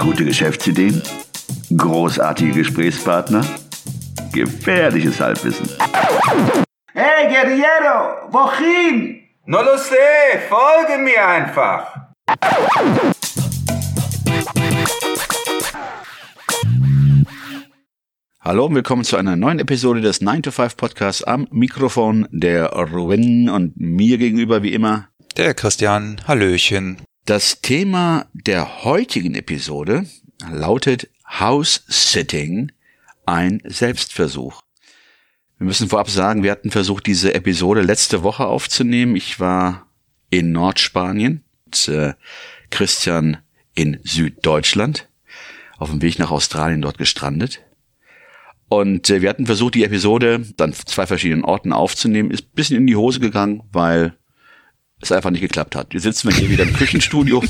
Gute Geschäftsideen? Großartige Gesprächspartner? Gefährliches Halbwissen. Hey, Guerriero, wohin? No lo sé, folge mir einfach. Hallo und willkommen zu einer neuen Episode des 9 to 5 Podcasts am Mikrofon der Ruin und mir gegenüber wie immer der Christian. Hallöchen. Das Thema der heutigen Episode lautet House Sitting, ein Selbstversuch. Wir müssen vorab sagen, wir hatten versucht, diese Episode letzte Woche aufzunehmen. Ich war in Nordspanien, und, äh, Christian in Süddeutschland, auf dem Weg nach Australien dort gestrandet. Und äh, wir hatten versucht, die Episode dann zwei verschiedenen Orten aufzunehmen. Ist bisschen in die Hose gegangen, weil es einfach nicht geklappt hat. Jetzt sitzen wir hier wieder im Küchenstudio.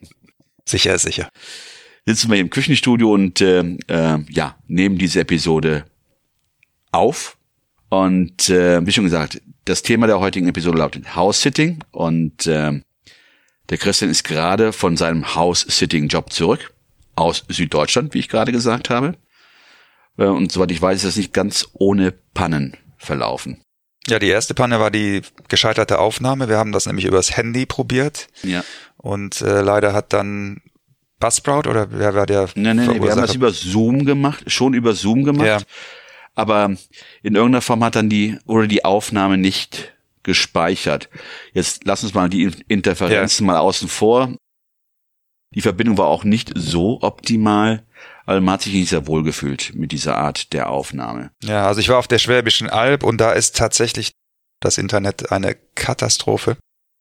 sicher, sicher. Sitzen wir hier im Küchenstudio und äh, äh, ja, nehmen diese Episode auf. Und äh, wie schon gesagt, das Thema der heutigen Episode lautet House-Sitting. Und äh, der Christian ist gerade von seinem House-Sitting-Job zurück. Aus Süddeutschland, wie ich gerade gesagt habe. Äh, und soweit ich weiß, ist das nicht ganz ohne Pannen verlaufen. Ja, die erste Panne war die gescheiterte Aufnahme. Wir haben das nämlich übers Handy probiert. Ja. Und äh, leider hat dann Buzzsprout oder wer war der? Nee, nee, nee, wir haben das über Zoom gemacht, schon über Zoom gemacht. Ja. Aber in irgendeiner Form hat dann die oder die Aufnahme nicht gespeichert. Jetzt lass uns mal die Interferenzen ja. mal außen vor. Die Verbindung war auch nicht so optimal. Also man hat sich nicht sehr wohl gefühlt mit dieser Art der Aufnahme. Ja, also ich war auf der Schwäbischen Alb und da ist tatsächlich das Internet eine Katastrophe.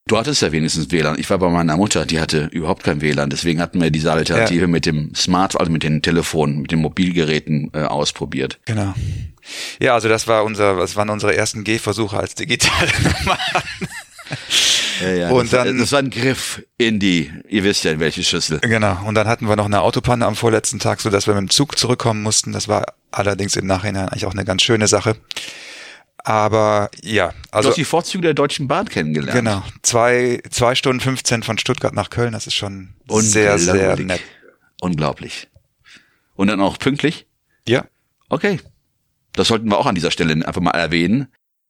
Du hattest ja wenigstens WLAN. Ich war bei meiner Mutter, die hatte überhaupt kein WLAN. Deswegen hatten wir diese Alternative ja. mit dem Smart, also mit den Telefonen, mit den Mobilgeräten äh, ausprobiert. Genau. Ja, also das war unser, das waren unsere ersten Gehversuche als digitale Nomaden. Ja, ja, und das, dann, das war ein Griff in die, ihr wisst ja, in welche Schüssel. Genau. Und dann hatten wir noch eine Autopanne am vorletzten Tag, so dass wir mit dem Zug zurückkommen mussten. Das war allerdings im Nachhinein eigentlich auch eine ganz schöne Sache. Aber ja, also. Du hast die Vorzüge der Deutschen Bahn kennengelernt. Genau. Zwei, zwei Stunden 15 von Stuttgart nach Köln, das ist schon sehr, sehr nett. Unglaublich. Und dann auch pünktlich? Ja. Okay. Das sollten wir auch an dieser Stelle einfach mal erwähnen.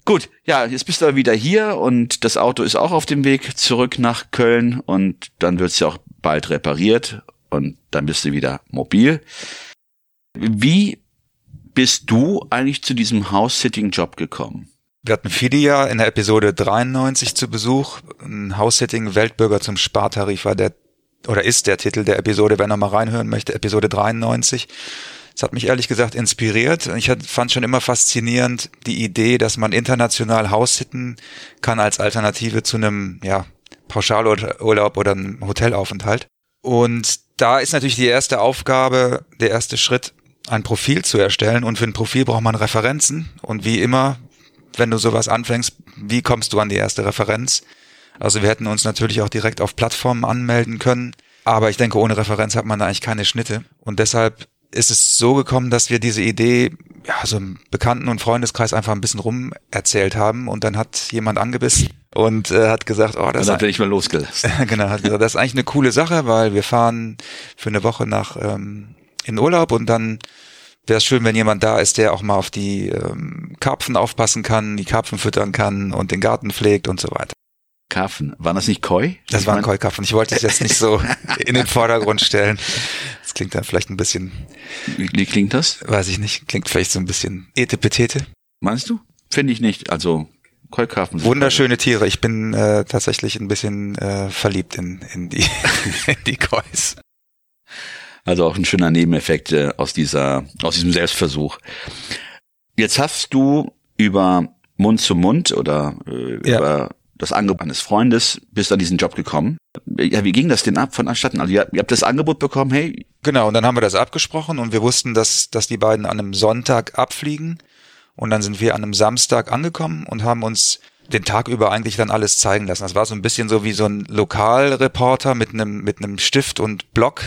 Gut, ja, jetzt bist du wieder hier und das Auto ist auch auf dem Weg zurück nach Köln und dann wird es ja auch bald repariert und dann bist du wieder mobil. Wie bist du eigentlich zu diesem House-Sitting-Job gekommen? Wir hatten Fidia in der Episode 93 zu Besuch. Ein House-Sitting-Weltbürger zum Spartarif war der, oder ist der Titel der Episode, wer nochmal reinhören möchte, Episode 93. Das hat mich ehrlich gesagt inspiriert. Ich fand schon immer faszinierend die Idee, dass man international Haussitten kann als Alternative zu einem, ja, Pauschalurlaub oder einem Hotelaufenthalt. Und da ist natürlich die erste Aufgabe, der erste Schritt, ein Profil zu erstellen. Und für ein Profil braucht man Referenzen. Und wie immer, wenn du sowas anfängst, wie kommst du an die erste Referenz? Also wir hätten uns natürlich auch direkt auf Plattformen anmelden können. Aber ich denke, ohne Referenz hat man da eigentlich keine Schnitte. Und deshalb ist es so gekommen, dass wir diese Idee ja, so im Bekannten- und Freundeskreis einfach ein bisschen rum erzählt haben und dann hat jemand angebissen und äh, hat gesagt, oh, das hat er nicht mehr losgelassen. genau, hat gesagt, das ist eigentlich eine coole Sache, weil wir fahren für eine Woche nach ähm, in Urlaub und dann wäre es schön, wenn jemand da ist, der auch mal auf die ähm, Karpfen aufpassen kann, die Karpfen füttern kann und den Garten pflegt und so weiter. Karpfen. Waren das nicht Koi? Das waren Koi-Karpfen. Ich wollte es jetzt nicht so in den Vordergrund stellen. Das klingt dann vielleicht ein bisschen. Wie, wie klingt das? Weiß ich nicht. Klingt vielleicht so ein bisschen etepetete. Meinst du? Finde ich nicht. Also Koi-Karpfen. Wunderschöne Tiere. Ich bin äh, tatsächlich ein bisschen äh, verliebt in, in die, in die Kois. Also auch ein schöner Nebeneffekt äh, aus dieser, aus diesem Selbstversuch. Jetzt hast du über Mund zu Mund oder äh, ja. über das Angebot eines Freundes, bist an diesen Job gekommen. Ja, wie ging das denn ab vonstatten? Also ihr, ihr habt das Angebot bekommen, hey. Genau, und dann haben wir das abgesprochen und wir wussten, dass, dass die beiden an einem Sonntag abfliegen. Und dann sind wir an einem Samstag angekommen und haben uns den Tag über eigentlich dann alles zeigen lassen. Das war so ein bisschen so wie so ein Lokalreporter mit einem, mit einem Stift und Block.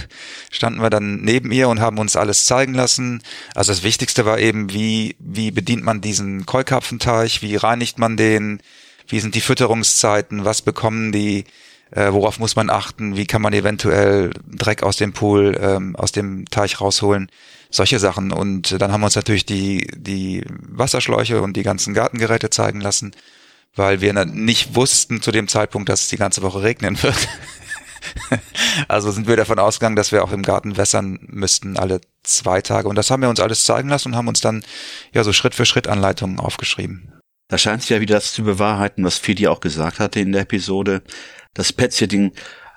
Standen wir dann neben ihr und haben uns alles zeigen lassen. Also das Wichtigste war eben, wie, wie bedient man diesen Keukarpfenteich, wie reinigt man den, wie sind die Fütterungszeiten, was bekommen die, Äh, worauf muss man achten? Wie kann man eventuell Dreck aus dem Pool, ähm, aus dem Teich rausholen? Solche Sachen. Und dann haben wir uns natürlich die, die Wasserschläuche und die ganzen Gartengeräte zeigen lassen, weil wir nicht wussten zu dem Zeitpunkt, dass es die ganze Woche regnen wird. also sind wir davon ausgegangen, dass wir auch im Garten wässern müssten alle zwei Tage. Und das haben wir uns alles zeigen lassen und haben uns dann ja so Schritt für Schritt Anleitungen aufgeschrieben. Da scheint sich ja wieder das zu bewahrheiten, was Fidi auch gesagt hatte in der Episode. Das Pet-Sitting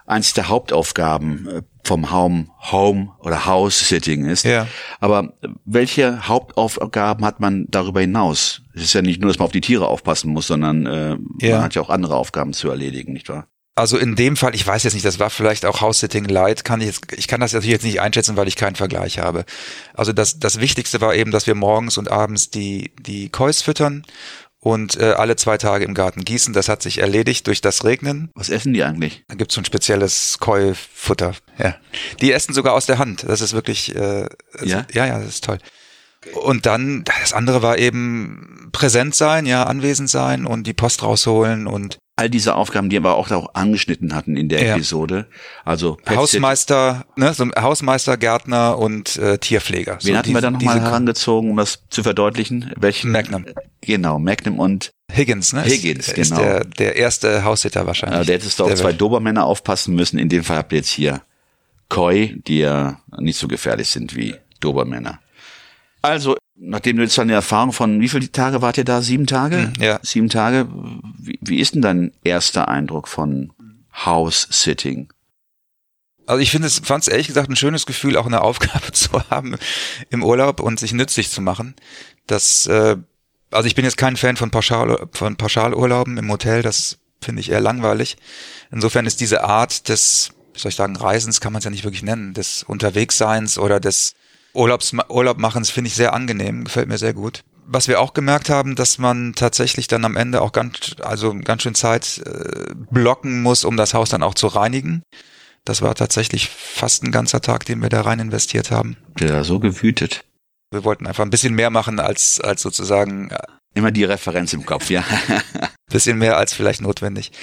eins der Hauptaufgaben äh, vom Home, Home oder House-Sitting ist. Ja. Aber welche Hauptaufgaben hat man darüber hinaus? Es ist ja nicht nur, dass man auf die Tiere aufpassen muss, sondern äh, Ja. man hat ja auch andere Aufgaben zu erledigen, nicht wahr? Also in dem Fall, ich weiß jetzt nicht, das war vielleicht auch House-Sitting Light, kann ich jetzt, ich kann das natürlich jetzt nicht einschätzen, weil ich keinen Vergleich habe. Also das, das Wichtigste war eben, dass wir morgens und abends die, die Kois füttern und äh, alle zwei Tage im Garten gießen. Das hat sich erledigt durch das Regnen. Was essen die eigentlich? Da gibt's so ein spezielles Koi-Futter. Ja. Die essen sogar aus der Hand. Das ist wirklich, äh, Ja? ja, ja, das ist toll. Und dann, das andere war eben präsent sein, ja, anwesend sein und die Post rausholen und All diese Aufgaben, die wir auch, auch angeschnitten hatten in der Ja. Episode. Also Pet-Sitting. Hausmeister, ne, so Hausmeister, Gärtner und äh, Tierpfleger. Wen so hatten wir da nochmal diese- herangezogen, um das zu verdeutlichen? Welchen? Magnum. Genau, Magnum und Higgins, ne? Higgins, ist, ist genau. der, der erste Haussitter wahrscheinlich. äh, der hättest du auf zwei. Dobermänner aufpassen müssen. In dem Fall habt ihr jetzt hier Koi, die ja nicht so gefährlich sind wie Dobermänner. Also, nachdem du jetzt eine Erfahrung von, wie viele Tage wart ihr da? Sieben Tage? Hm, ja. Sieben Tage. Wie, wie ist denn dein erster Eindruck von House-Sitting? Also ich finde es, fand es ehrlich gesagt ein schönes Gefühl, auch eine Aufgabe zu haben im Urlaub und sich nützlich zu machen. Das, äh, also ich bin jetzt kein Fan von, Pauschal, von Pauschalurlauben im Hotel, das finde ich eher langweilig. Insofern ist diese Art des, wie soll ich sagen, Reisens kann man es ja nicht wirklich nennen, des Unterwegsseins oder des Urlaubs, Urlaubmachens finde ich sehr angenehm, gefällt mir sehr gut. Was wir auch gemerkt haben, dass man tatsächlich dann am Ende auch ganz, also ganz schön Zeit äh, blocken muss, um das Haus dann auch zu reinigen. Das war tatsächlich fast ein ganzer Tag, den wir da rein investiert haben. Der da so gewütet. Wir wollten einfach ein bisschen mehr machen als, als sozusagen äh, Immer die Referenz im Kopf, ja. bisschen mehr als vielleicht notwendig.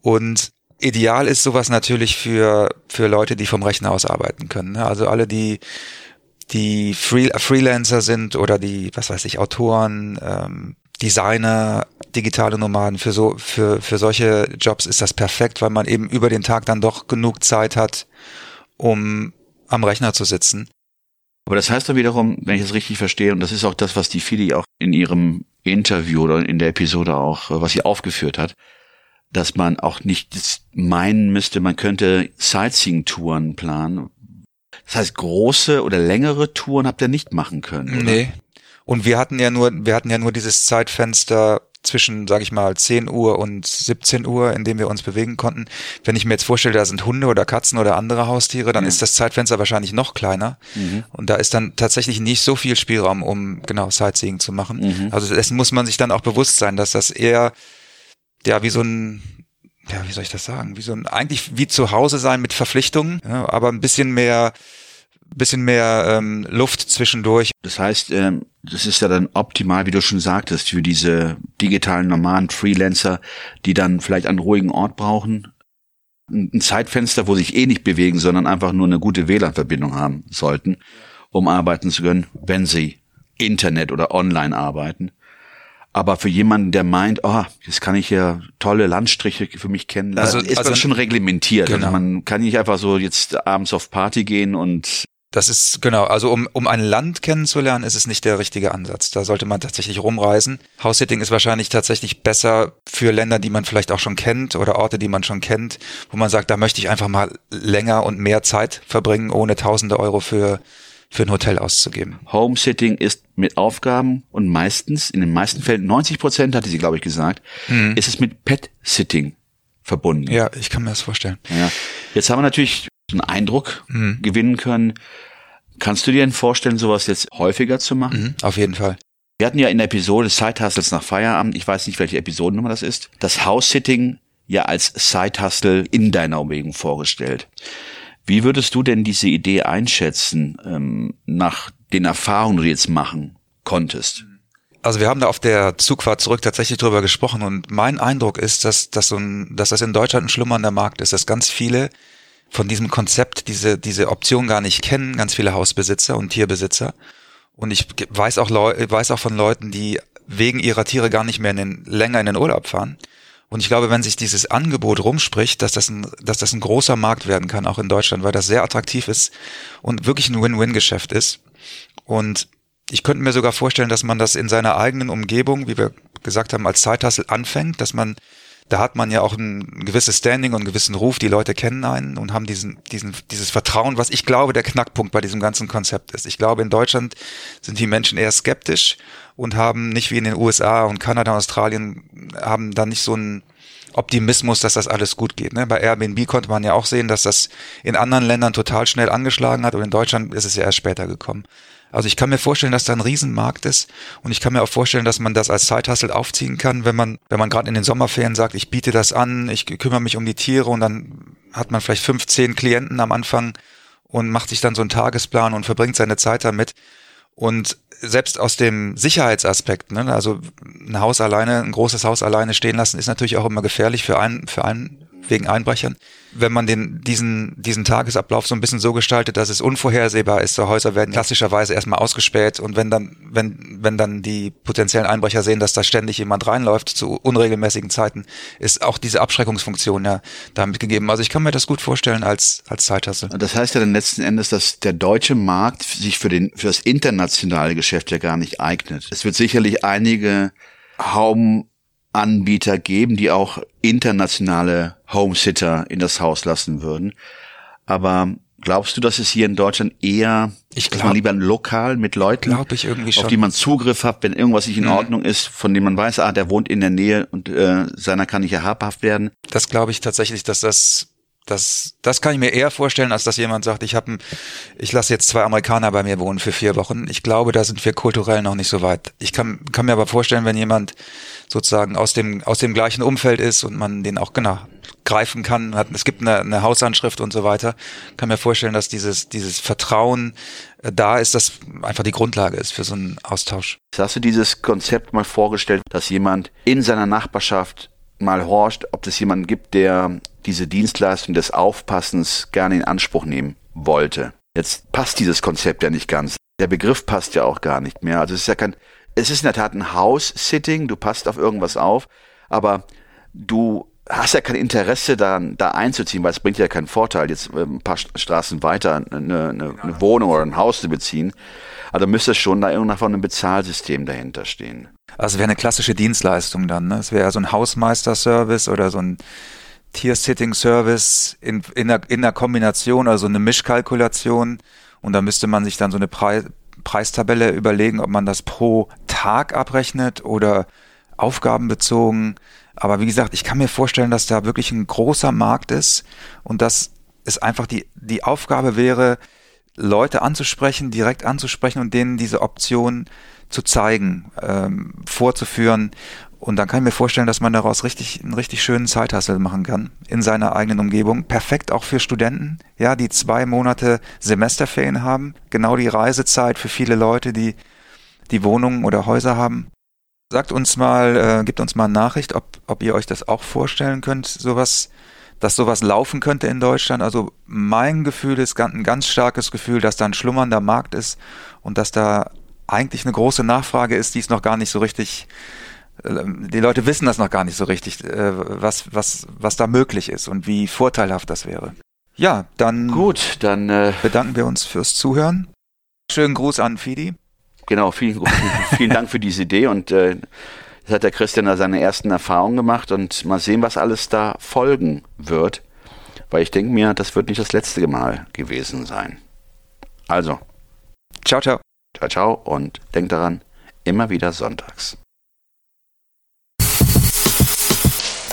Und ideal ist sowas natürlich für, für Leute, die vom Rechner aus arbeiten können. ne? Also alle, die, die Free, Freelancer sind oder die, was weiß ich, Autoren, ähm, Designer, digitale Nomaden, für so, für, für solche Jobs ist das perfekt, weil man eben über den Tag dann doch genug Zeit hat, um am Rechner zu sitzen. Aber das heißt doch wiederum, wenn ich das richtig verstehe, und das ist auch das, was die Fili auch in ihrem Interview oder in der Episode auch, äh, was sie aufgeführt hat, dass man auch nicht meinen müsste, man könnte Sightseeing-Touren planen. Das heißt, große oder längere Touren habt ihr nicht machen können. Oder? Nee. Und wir hatten ja nur, wir hatten ja nur dieses Zeitfenster zwischen, sag ich mal, 10 Uhr und 17 Uhr, in dem wir uns bewegen konnten. Wenn ich mir jetzt vorstelle, da sind Hunde oder Katzen oder andere Haustiere, dann Ja. ist das Zeitfenster wahrscheinlich noch kleiner. Und da ist dann tatsächlich nicht so viel Spielraum, um genau Sightseeing zu machen. Mhm. Also dessen muss man sich dann auch bewusst sein, dass das eher, ja, wie so ein, ja, wie soll ich das sagen? Wie so ein, eigentlich wie zu Hause sein mit Verpflichtungen, ja, aber ein bisschen mehr, bisschen mehr ähm, Luft zwischendurch. Das heißt, ähm, das ist ja dann optimal, wie du schon sagtest, für diese digitalen normalen Freelancer, die dann vielleicht einen ruhigen Ort brauchen. Ein Zeitfenster, wo sich eh nicht bewegen, sondern einfach nur eine gute WLAN-Verbindung haben sollten, um arbeiten zu können, wenn sie Internet oder online arbeiten. Aber für jemanden, der meint, oh, jetzt kann ich ja tolle Landstriche für mich kennenlernen, Also- ist also- das schon reglementiert. Genau. Also man kann nicht einfach so jetzt abends auf Party gehen und Das ist genau, also um, um ein Land kennenzulernen, ist es nicht der richtige Ansatz. Da sollte man tatsächlich rumreisen. House-Sitting ist wahrscheinlich tatsächlich besser für Länder, die man vielleicht auch schon kennt oder Orte, die man schon kennt, wo man sagt, da möchte ich einfach mal länger und mehr Zeit verbringen, ohne tausende Euro für, für ein Hotel auszugeben. Homesitting ist mit Aufgaben und meistens, in den meisten Fällen, 90 Prozent hatte sie, glaube ich, gesagt, ist es mit Pet-Sitting verbunden. Mhm. Ja, ich kann mir das vorstellen. Ja. Jetzt haben wir natürlich einen Eindruck Mhm. gewinnen können. Kannst du dir denn vorstellen, sowas jetzt häufiger zu machen? Mhm, auf jeden Fall. Wir hatten ja in der Episode Side Hustles nach Feierabend, ich weiß nicht, welche Episodennummer das ist, das House-Sitting ja als Side Hustle in deiner Umgebung vorgestellt. Wie würdest du denn diese Idee einschätzen, ähm, nach den Erfahrungen, die du jetzt machen konntest? Also wir haben da auf der Zugfahrt zurück tatsächlich drüber gesprochen und mein Eindruck ist, dass, dass, so ein, dass das in Deutschland ein schlummernder Markt ist, dass ganz viele von diesem Konzept diese, diese Option gar nicht kennen, ganz viele Hausbesitzer und Tierbesitzer. Und ich weiß auch, Leu weiß auch von Leuten, die wegen ihrer Tiere gar nicht mehr in den, länger in den Urlaub fahren. Und ich glaube, wenn sich dieses Angebot rumspricht, dass das ein, dass das ein großer Markt werden kann, auch in Deutschland, weil das sehr attraktiv ist und wirklich ein Win-Win-Geschäft ist. Und ich könnte mir sogar vorstellen, dass man das in seiner eigenen Umgebung, wie wir gesagt haben, als Zeithassel anfängt, dass man, da hat man ja auch ein gewisses Standing und einen gewissen Ruf, die Leute kennen einen und haben diesen, diesen, dieses Vertrauen, was ich glaube, der Knackpunkt bei diesem ganzen Konzept ist. Ich glaube, in Deutschland sind die Menschen eher skeptisch und haben nicht wie in den USA und Kanada und Australien, haben da nicht so einen Optimismus, dass das alles gut geht. Ne? Bei Airbnb konnte man ja auch sehen, dass das in anderen Ländern total schnell angeschlagen hat und in Deutschland ist es ja erst später gekommen. Also ich kann mir vorstellen, dass da ein Riesenmarkt ist und ich kann mir auch vorstellen, dass man das als Zeithassel aufziehen kann, wenn man, wenn man gerade in den Sommerferien sagt, ich biete das an, ich kümmere mich um die Tiere und dann hat man vielleicht 15 Klienten am Anfang und macht sich dann so einen Tagesplan und verbringt seine Zeit damit. Und selbst aus dem Sicherheitsaspekt, ne, also ein Haus alleine, ein großes Haus alleine stehen lassen, ist natürlich auch immer gefährlich für einen, für einen wegen Einbrechern. Wenn man den, diesen, diesen Tagesablauf so ein bisschen so gestaltet, dass es unvorhersehbar ist, so Häuser werden klassischerweise erstmal ausgespäht und wenn dann, wenn, wenn dann die potenziellen Einbrecher sehen, dass da ständig jemand reinläuft zu unregelmäßigen Zeiten, ist auch diese Abschreckungsfunktion ja damit gegeben. Also ich kann mir das gut vorstellen als, als Zeithasse. Das heißt ja dann letzten Endes, dass der deutsche Markt sich für den, für das internationale Geschäft ja gar nicht eignet. Es wird sicherlich einige Home Anbieter geben, die auch internationale Homesitter in das Haus lassen würden. Aber glaubst du, dass es hier in Deutschland eher, ich glaub, dass man lieber lokal mit Leuten, ich irgendwie schon. auf die man Zugriff hat, wenn irgendwas nicht in mhm. Ordnung ist, von dem man weiß, ah, der wohnt in der Nähe und äh, seiner kann nicht ja habhaft werden? Das glaube ich tatsächlich, dass das das, das kann ich mir eher vorstellen, als dass jemand sagt, ich habe, ich lasse jetzt zwei Amerikaner bei mir wohnen für vier Wochen. Ich glaube, da sind wir kulturell noch nicht so weit. Ich kann, kann mir aber vorstellen, wenn jemand sozusagen aus dem aus dem gleichen Umfeld ist und man den auch genau greifen kann, hat, es gibt eine, eine Hausanschrift und so weiter, kann mir vorstellen, dass dieses dieses Vertrauen äh, da ist, das einfach die Grundlage ist für so einen Austausch. Hast du dieses Konzept mal vorgestellt, dass jemand in seiner Nachbarschaft mal horcht, ob es jemanden gibt, der diese Dienstleistung des Aufpassens gerne in Anspruch nehmen wollte. Jetzt passt dieses Konzept ja nicht ganz. Der Begriff passt ja auch gar nicht mehr. Also es ist ja kein, es ist in der Tat ein House-Sitting, du passt auf irgendwas auf, aber du hast ja kein Interesse daran, da einzuziehen, weil es bringt ja keinen Vorteil, jetzt äh, ein paar Straßen weiter eine, eine, eine Wohnung oder ein Haus zu beziehen. Also müsste schon da irgendwann von einem Bezahlsystem dahinter stehen. Also wäre eine klassische Dienstleistung dann, ne? Es wäre so ein Hausmeister-Service oder so ein Tier-Sitting-Service in, in, der, in der Kombination, also eine Mischkalkulation. Und da müsste man sich dann so eine Preis, Preistabelle überlegen, ob man das pro Tag abrechnet oder aufgabenbezogen. Aber wie gesagt, ich kann mir vorstellen, dass da wirklich ein großer Markt ist und dass es einfach die, die Aufgabe wäre, Leute anzusprechen, direkt anzusprechen und denen diese Option zu zeigen, ähm, vorzuführen. Und dann kann ich mir vorstellen, dass man daraus richtig, einen richtig schönen Zeithassel machen kann in seiner eigenen Umgebung. Perfekt auch für Studenten, ja, die zwei Monate Semesterferien haben. Genau die Reisezeit für viele Leute, die die Wohnungen oder Häuser haben. Sagt uns mal, äh, gibt uns mal eine Nachricht, ob, ob ihr euch das auch vorstellen könnt, sowas, dass sowas laufen könnte in Deutschland. Also mein Gefühl ist ein ganz starkes Gefühl, dass da ein schlummernder Markt ist und dass da eigentlich eine große Nachfrage ist, die es noch gar nicht so richtig, die Leute wissen das noch gar nicht so richtig, äh, was, was, was da möglich ist und wie vorteilhaft das wäre. Ja, dann gut, dann äh, bedanken wir uns fürs Zuhören. Schönen Gruß an Fidi. Genau, vielen, vielen Dank für diese Idee und äh, jetzt hat der Christian da seine ersten Erfahrungen gemacht und mal sehen, was alles da folgen wird, weil ich denke mir, das wird nicht das letzte Mal gewesen sein. Also. Ciao, ciao. Ciao, ciao und denkt daran, immer wieder sonntags.